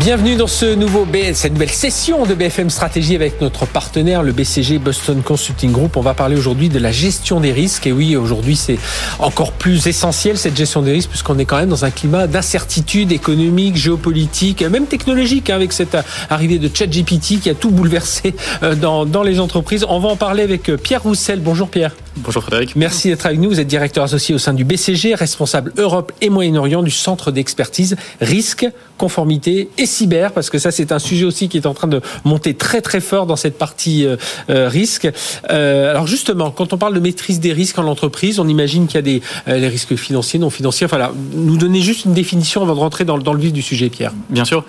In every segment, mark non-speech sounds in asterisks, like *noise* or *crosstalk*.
Bienvenue dans ce nouveau cette nouvelle session de BFM Stratégie avec notre partenaire, le BCG Boston Consulting Group. On va parler aujourd'hui de la gestion des risques. Et oui, aujourd'hui, c'est encore plus essentiel cette gestion des risques puisqu'on est quand même dans un climat d'incertitude économique, géopolitique, même technologique, hein, avec cette arrivée de ChatGPT qui a tout bouleversé euh, dans, dans les entreprises. On va en parler avec euh, Pierre Roussel. Bonjour Pierre. Bonjour Frédéric. Merci d'être avec nous. Vous êtes directeur associé au sein du BCG, responsable Europe et Moyen-Orient du Centre d'expertise risque, conformité et cyber, parce que ça c'est un sujet aussi qui est en train de monter très très fort dans cette partie euh, euh risque. Euh, alors justement, quand on parle de maîtrise des risques en entreprise, on imagine qu'il y a des euh, les risques financiers, non financiers. Enfin là, nous donner juste une définition avant de rentrer dans, dans le vif du sujet, Pierre. Bien sûr.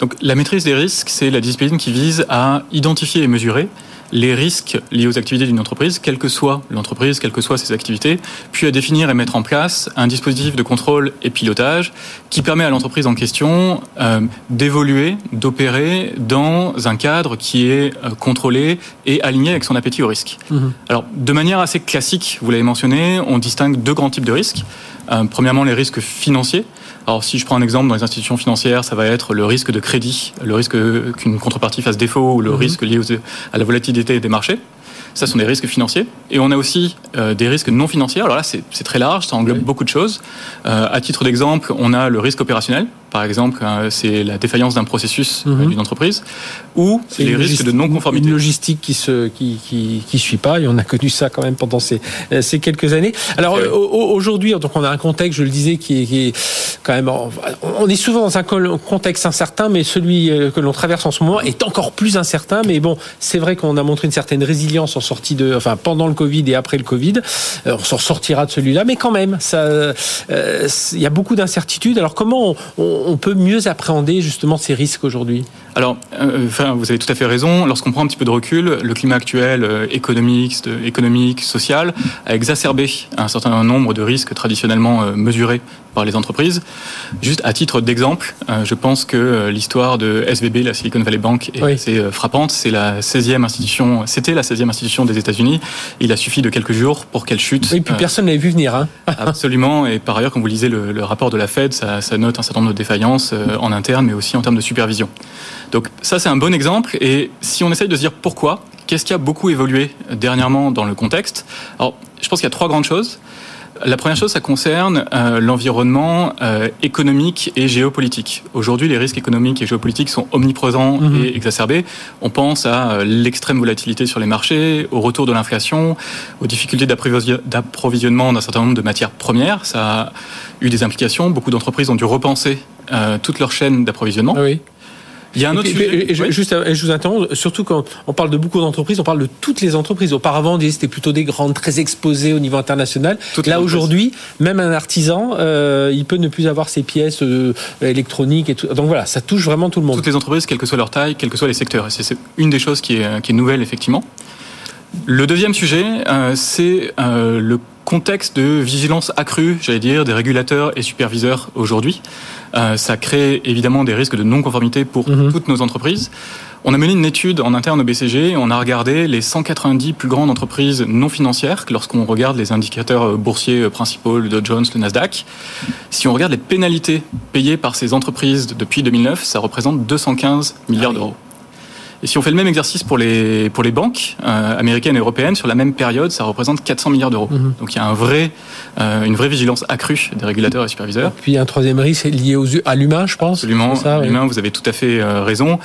Donc la maîtrise des risques, c'est la discipline qui vise à identifier et mesurer les risques liés aux activités d'une entreprise, quelle que soit l'entreprise, quelles que soient ses activités, puis à définir et mettre en place un dispositif de contrôle et pilotage qui permet à l'entreprise en question euh, d'évoluer, d'opérer dans un cadre qui est euh, contrôlé et aligné avec son appétit au risque. Mmh. Alors, de manière assez classique, vous l'avez mentionné, on distingue deux grands types de risques. Euh, premièrement, les risques financiers. Alors, si je prends un exemple dans les institutions financières, ça va être le risque de crédit, le risque qu'une contrepartie fasse défaut ou le mmh. risque lié à la volatilité des marchés. Ça, ce sont des risques financiers. Et on a aussi euh, des risques non financiers. Alors là, c'est très large, ça englobe oui. beaucoup de choses. Euh, à titre d'exemple, on a le risque opérationnel. Par exemple, euh, c'est la défaillance d'un processus mm -hmm. d'une entreprise ou les risques de non-conformité. Une logistique qui se qui, qui, qui suit pas et on a connu ça quand même pendant ces, euh, ces quelques années. Alors aujourd'hui, donc on a un contexte, je le disais, qui est, qui est quand même on est souvent dans un contexte incertain, mais celui euh, que l'on traverse en ce moment est encore plus incertain. Mais bon, c'est vrai qu'on a montré une certaine résilience en sortie de, enfin pendant le Covid et après le Covid. On s'en sortira de celui-là, mais quand même, ça, il y a beaucoup d'incertitudes. Alors comment on, on on peut mieux appréhender justement ces risques aujourd'hui? Alors, euh, enfin, vous avez tout à fait raison. Lorsqu'on prend un petit peu de recul, le climat actuel euh, économique, économique, social, a exacerbé un certain nombre de risques traditionnellement euh, mesurés par les entreprises. Juste à titre d'exemple, euh, je pense que l'histoire de SVB, la Silicon Valley Bank, est oui. assez frappante. C'est la 16e institution, c'était la 16e institution des États-Unis. Il a suffi de quelques jours pour qu'elle chute. Et puis personne n'avait vu venir. Hein *laughs* absolument. Et par ailleurs, quand vous lisez le, le rapport de la Fed, ça, ça note un certain nombre de défaillances en interne, mais aussi en termes de supervision. Donc ça, c'est un bon exemple. Et si on essaye de se dire pourquoi, qu'est-ce qui a beaucoup évolué dernièrement dans le contexte? Alors, je pense qu'il y a trois grandes choses. La première chose, ça concerne euh, l'environnement euh, économique et géopolitique. Aujourd'hui, les risques économiques et géopolitiques sont omniprésents mmh. et exacerbés. On pense à euh, l'extrême volatilité sur les marchés, au retour de l'inflation, aux difficultés d'approvisionnement d'un certain nombre de matières premières. Ça a eu des implications. Beaucoup d'entreprises ont dû repenser toute leur chaîne d'approvisionnement. Ah oui. Il y a un autre et, sujet. Et, et, oui. Juste, je vous interromps. Surtout quand on parle de beaucoup d'entreprises, on parle de toutes les entreprises. Auparavant, c'était plutôt des grandes, très exposées au niveau international. Toutes Là aujourd'hui, même un artisan, euh, il peut ne plus avoir ses pièces euh, électroniques et tout. Donc voilà, ça touche vraiment tout le monde. Toutes les entreprises, quelle que soit leur taille, quels que soient les secteurs. C'est une des choses qui est, qui est nouvelle effectivement. Le deuxième sujet, euh, c'est euh, le contexte de vigilance accrue, j'allais dire, des régulateurs et superviseurs aujourd'hui. Euh, ça crée évidemment des risques de non-conformité pour mmh. toutes nos entreprises. On a mené une étude en interne au BCG on a regardé les 190 plus grandes entreprises non financières lorsqu'on regarde les indicateurs boursiers principaux, le Dow Jones, le Nasdaq. Si on regarde les pénalités payées par ces entreprises depuis 2009, ça représente 215 milliards ah oui. d'euros. Et si on fait le même exercice pour les, pour les banques euh, américaines et européennes, sur la même période, ça représente 400 milliards d'euros. Mmh. Donc il y a un vrai, euh, une vraie vigilance accrue des régulateurs et superviseurs. Et puis un troisième risque lié aux, à l'humain, je pense. Absolument, ça, l'humain, oui. vous avez tout à fait euh, raison.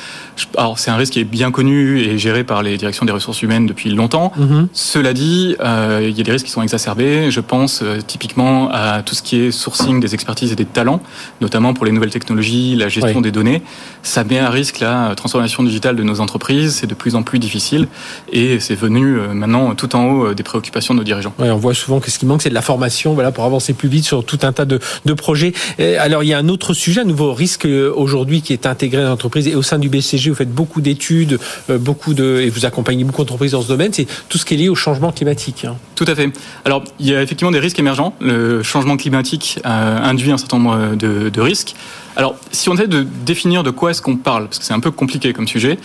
Alors c'est un risque qui est bien connu et géré par les directions des ressources humaines depuis longtemps. Mmh. Cela dit, il y a des risques qui sont exacerbés. Je pense typiquement à tout ce qui est sourcing des expertises et des talents, notamment pour les nouvelles technologies, la gestion oui. des données. Ça met à risque la transformation digitale de nos entreprises, c'est de plus en plus difficile et c'est venu euh, maintenant tout en haut euh, des préoccupations de nos dirigeants. Oui, on voit souvent que ce qui manque, c'est de la formation voilà, pour avancer plus vite sur tout un tas de, de projets. Et alors, il y a un autre sujet, un nouveau risque euh, aujourd'hui qui est intégré dans l'entreprise et au sein du BCG, vous faites beaucoup d'études, beaucoup de, et vous accompagnez beaucoup d'entreprises dans ce domaine, c'est tout ce qui est lié au changement climatique. Hein. Tout à fait. Alors, il y a effectivement des risques émergents. Le changement climatique induit un certain nombre de, de risques. Alors, si on essaie de définir de quoi est-ce qu'on parle, parce que c'est un peu compliqué comme sujet,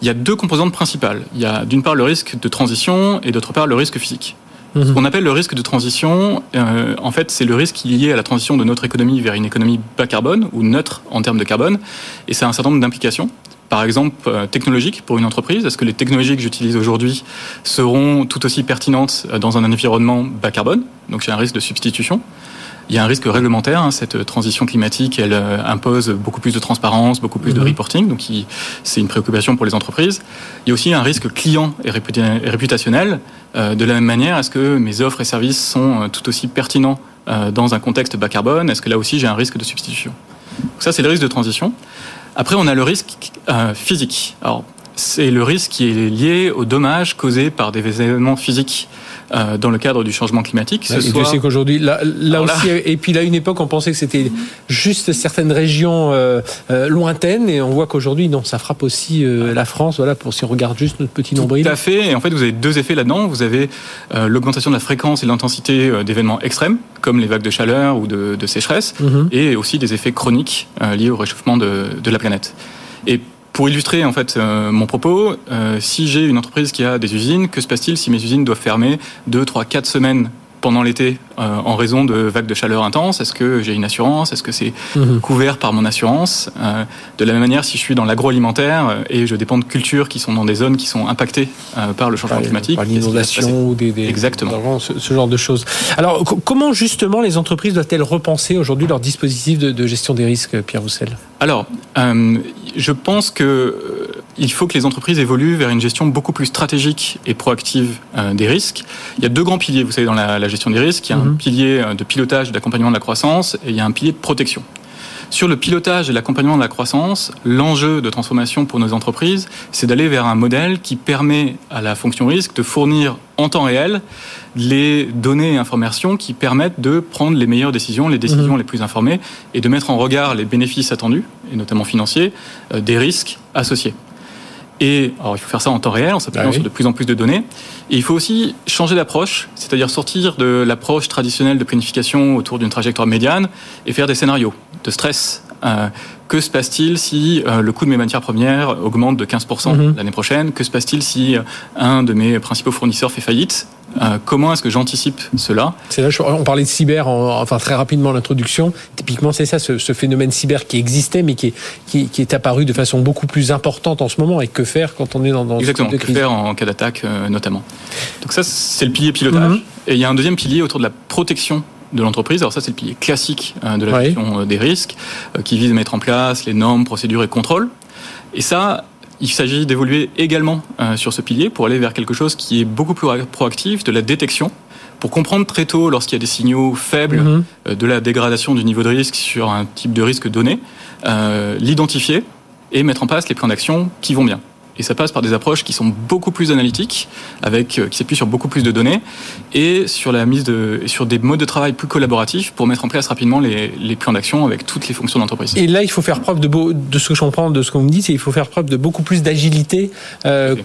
il y a deux composantes principales. Il y a d'une part le risque de transition et d'autre part le risque physique. Mhm. Ce qu'on appelle le risque de transition, euh, en fait, c'est le risque lié à la transition de notre économie vers une économie bas carbone ou neutre en termes de carbone, et c'est un certain nombre d'implications par exemple euh, technologiques pour une entreprise Est-ce que les technologies que j'utilise aujourd'hui seront tout aussi pertinentes euh, dans un environnement bas carbone Donc j'ai un risque de substitution? Il y a un risque réglementaire. Hein, cette transition climatique, elle euh, impose beaucoup plus de transparence, beaucoup plus de mhm. reporting. Donc, c'est une préoccupation pour les entreprises. Il y a aussi un risque client et réputationnel. de la même manière, est-ce que mes offres et services sont tout aussi pertinents dans un contexte bas carbone? Est-ce que là aussi j'ai un risque de substitution? Donc Ça, c'est le risque de transition. Après, on a le risque euh, physique. Alors, c'est le risque qui est lié aux dommages causés par des événements physiques euh, dans le cadre du changement climatique. Ce soit... sais qu'aujourd'hui, là, là aussi, et puis là, à une époque, on pensait que c'était juste certaines régions euh, euh, lointaines, et on voit qu'aujourd'hui, non, ça frappe aussi la France. Voilà, pour si on regarde juste notre petit nombril. Tout à fait. Et en fait, vous avez deux effets là-dedans. Vous avez l'augmentation de la fréquence et de l'intensité d'événements extrêmes, comme les vagues de chaleur ou de, de sécheresse, mhm. et aussi des effets chroniques liés au réchauffement de, de la planète. Et pour illustrer en fait euh, mon propos, euh, si j'ai une entreprise qui a des usines, que se passe-t-il si mes usines doivent fermer 2, 3, 4 semaines pendant l'été euh, en raison de vagues de chaleur intenses? Est-ce que j'ai une assurance? Est-ce que c'est mhm. couvert par mon assurance? Euh, De la même manière, si je suis dans l'agroalimentaire euh, et je dépends de cultures qui sont dans des zones qui sont impactées par le changement climatique, par l'inondation ou des, exactement. ce, genre de choses. Alors, comment justement les entreprises doivent-elles repenser aujourd'hui leur dispositif de, de, gestion des risques, Pierre Roussel? Alors, je pense que il faut que les entreprises évoluent vers une gestion beaucoup plus stratégique et proactive euh, des risques. Il y a deux grands piliers, vous savez, dans la, gestion des risques. Il y a un mhm. pilier euh, de pilotage d'accompagnement de la croissance et il y a un pilier de protection. Sur le pilotage et l'accompagnement de la croissance, l'enjeu de transformation pour nos entreprises, c'est d'aller vers un modèle qui permet à la fonction risque de fournir en temps réel les données et informations qui permettent de prendre les meilleures décisions, les décisions mhm. les plus informées, et de mettre en regard les bénéfices attendus, et notamment financiers, euh, des risques associés. Et alors, il faut faire ça en temps réel, en s'appuyant bah sur de plus en plus de données. Et il faut aussi changer d'approche, c'est-à-dire sortir de l'approche traditionnelle de planification autour d'une trajectoire médiane et faire des scénarios de stress. Euh, que se passe-t-il si euh, le coût de mes matières premières augmente de 15% mhm. l'année prochaine? Que se passe-t-il si euh, un de mes principaux fournisseurs fait faillite? Euh, comment est-ce que j'anticipe cela? C'est là, on parlait de cyber, enfin très rapidement l'introduction. Typiquement, c'est ça, ce, phénomène cyber qui existait, mais qui est, qui, est apparu de façon beaucoup plus importante en ce moment. Et que faire quand on est dans, dans Exactement, que faire en cas d'attaque euh, notamment. Donc ça, c'est le pilier pilotage. Mhm. Et il y a un deuxième pilier autour de la protection de l'entreprise. Alors ça, c'est le pilier classique euh, de la gestion des risques, qui vise à mettre en place les normes, procédures et contrôles. Et ça, il s'agit d'évoluer également euh, sur ce pilier pour aller vers quelque chose qui est beaucoup plus proactif, de la détection, pour comprendre très tôt lorsqu'il y a des signaux faibles mhm. euh, de la dégradation du niveau de risque sur un type de risque donné, euh, l'identifier et mettre en place les plans d'action qui vont bien. Et ça passe par des approches qui sont beaucoup plus analytiques, avec, euh, qui s'appuient sur beaucoup plus de données, et sur la mise de, sur des modes de travail plus collaboratifs pour mettre en place rapidement les, les plans d'action avec toutes les fonctions d'entreprise. Et là, il faut faire preuve de, de ce que je comprends de ce qu'on me dit, c'est qu'il faut faire preuve de beaucoup plus d'agilité, euh,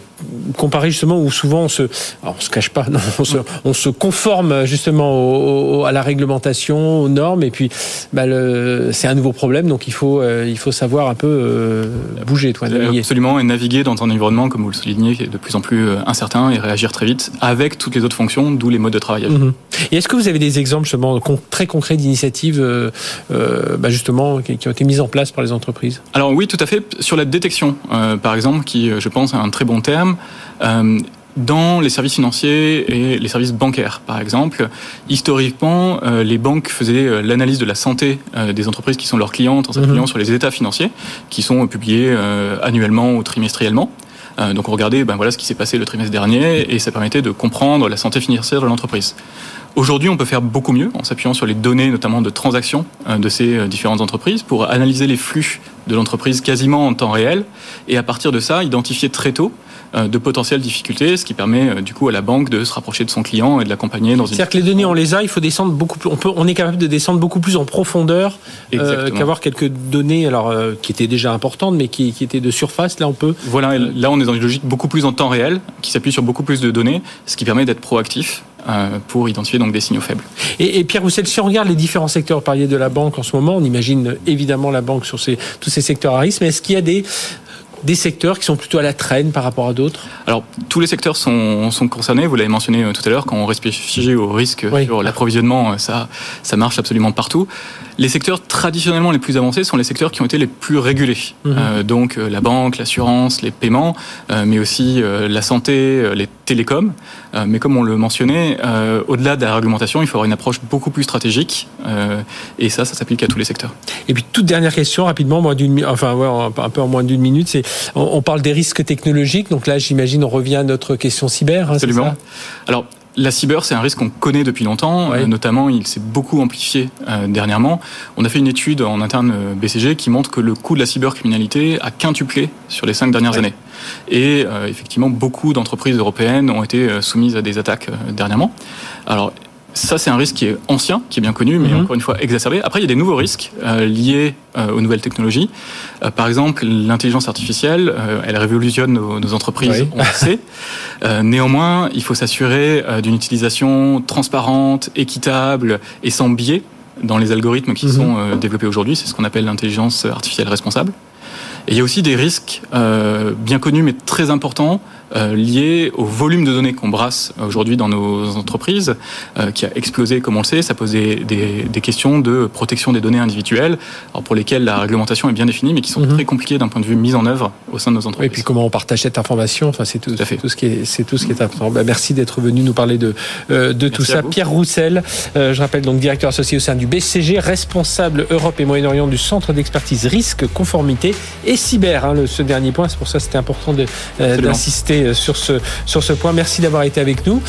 comparé justement où souvent on se, alors on se cache pas, *laughs* non, on, se, on se conforme justement à la réglementation, aux normes, et puis bah, c'est un nouveau problème, donc il faut, euh, il faut savoir un peu euh, bouger, toi, naviguer. Absolument, et naviguer dans un environnement, comme vous le soulignez, qui est de plus en plus euh, incertain et réagir très vite avec toutes les autres fonctions, d'où les modes de travail. Mhm. Et est-ce que vous avez des exemples justement très concrets d'initiatives euh, euh, bah, justement qui ont été mises en place par les entreprises? Alors oui, tout à fait. Sur la détection, par exemple, qui je pense est un très bon terme dans les services financiers et les services bancaires, par exemple, historiquement, les banques faisaient l'analyse de la santé des entreprises qui sont leurs clientes en s'appuyant mhm. sur les états financiers, qui sont publiés annuellement ou trimestriellement. Euh, donc on regardait ben, voilà, ce qui s'est passé le trimestre dernier et ça permettait de comprendre la santé financière de l'entreprise. Aujourd'hui, on peut faire beaucoup mieux en s'appuyant sur les données, notamment de transactions euh, de ces euh, différentes entreprises, pour analyser les flux de l'entreprise quasiment en temps réel et à partir de ça, identifier très tôt euh, de potentielles difficultés, ce qui permet euh, du coup à la banque de se rapprocher de son client et de l'accompagner dans une. C'est-à-dire que les données on les a, il faut descendre beaucoup plus. On peut, on est capable de descendre beaucoup plus en profondeur euh, qu'avoir quelques données, alors qui étaient déjà importantes, mais qui, qui, étaient de surface. Là, on peut. Voilà, là on est dans une logique beaucoup plus en temps réel, qui s'appuie sur beaucoup plus de données, ce qui permet d'être proactif pour identifier donc des signaux faibles. Et, Pierre Roussel, si on regarde les différents secteurs, par de la banque en ce moment, on imagine évidemment la banque sur ces, tous ces secteurs à risque, mais est-ce qu'il y a des des secteurs qui sont plutôt à la traîne par rapport à d'autres Alors, tous les secteurs sont, sont concernés. Vous l'avez mentionné euh, tout à l'heure, quand on réfléchit au risque sur l'approvisionnement, euh, ça, ça marche absolument partout. Les secteurs traditionnellement les plus avancés sont les secteurs qui ont été les plus régulés. Mhm. Euh, donc la banque, l'assurance, les paiements, mais aussi la santé, les télécoms. mais comme on le mentionnait, au-delà de la réglementation, il faut avoir une approche beaucoup plus stratégique. et ça, ça s'applique à tous les secteurs. Et puis toute dernière question rapidement, moins d'une, enfin ouais, un peu en moins d'une minute, c'est on, parle des risques technologiques, donc là j'imagine on revient à notre question cyber. Hein, Absolument. Alors la cyber, c'est un risque qu'on connaît depuis longtemps. Euh, notamment, il s'est beaucoup amplifié euh, dernièrement. On a fait une étude en interne euh, BCG qui montre que le coût de la cybercriminalité a quintuplé sur les cinq dernières années. Et effectivement, beaucoup d'entreprises européennes ont été soumises à des attaques dernièrement. Alors, ça, c'est un risque qui est ancien, qui est bien connu, mais mhm. encore une fois exacerbé. Après, il y a des nouveaux risques euh, liés euh, aux nouvelles technologies. Euh, par exemple, l'intelligence artificielle, elle révolutionne nos, entreprises, on le sait. *laughs* néanmoins, il faut s'assurer d'une utilisation transparente, équitable et sans biais dans les algorithmes qui mhm. sont développés aujourd'hui. C'est ce qu'on appelle l'intelligence artificielle responsable. Et il y a aussi des risques bien connus mais très importants lié au volume de données qu'on brasse aujourd'hui dans nos entreprises, euh, qui a explosé, comme on le sait. Ça pose des, des, questions de protection des données individuelles, alors pour lesquelles la réglementation est bien définie, mais qui sont mhm. très compliquées d'un point de vue mise en œuvre au sein de nos entreprises. Et puis comment on partage cette information, enfin, c'est tout, tout, tout, ce qui est, c'est tout ce qui est important. Bah, merci d'être venu nous parler de, euh, de tout ça. Pierre Roussel, je rappelle donc directeur associé au sein du BCG, responsable Europe et Moyen-Orient du Centre d'expertise risque, conformité et cyber. Hein, le, ce dernier point, c'est pour ça que c'était important d'insister sur ce, sur ce point. Merci d'avoir été avec nous.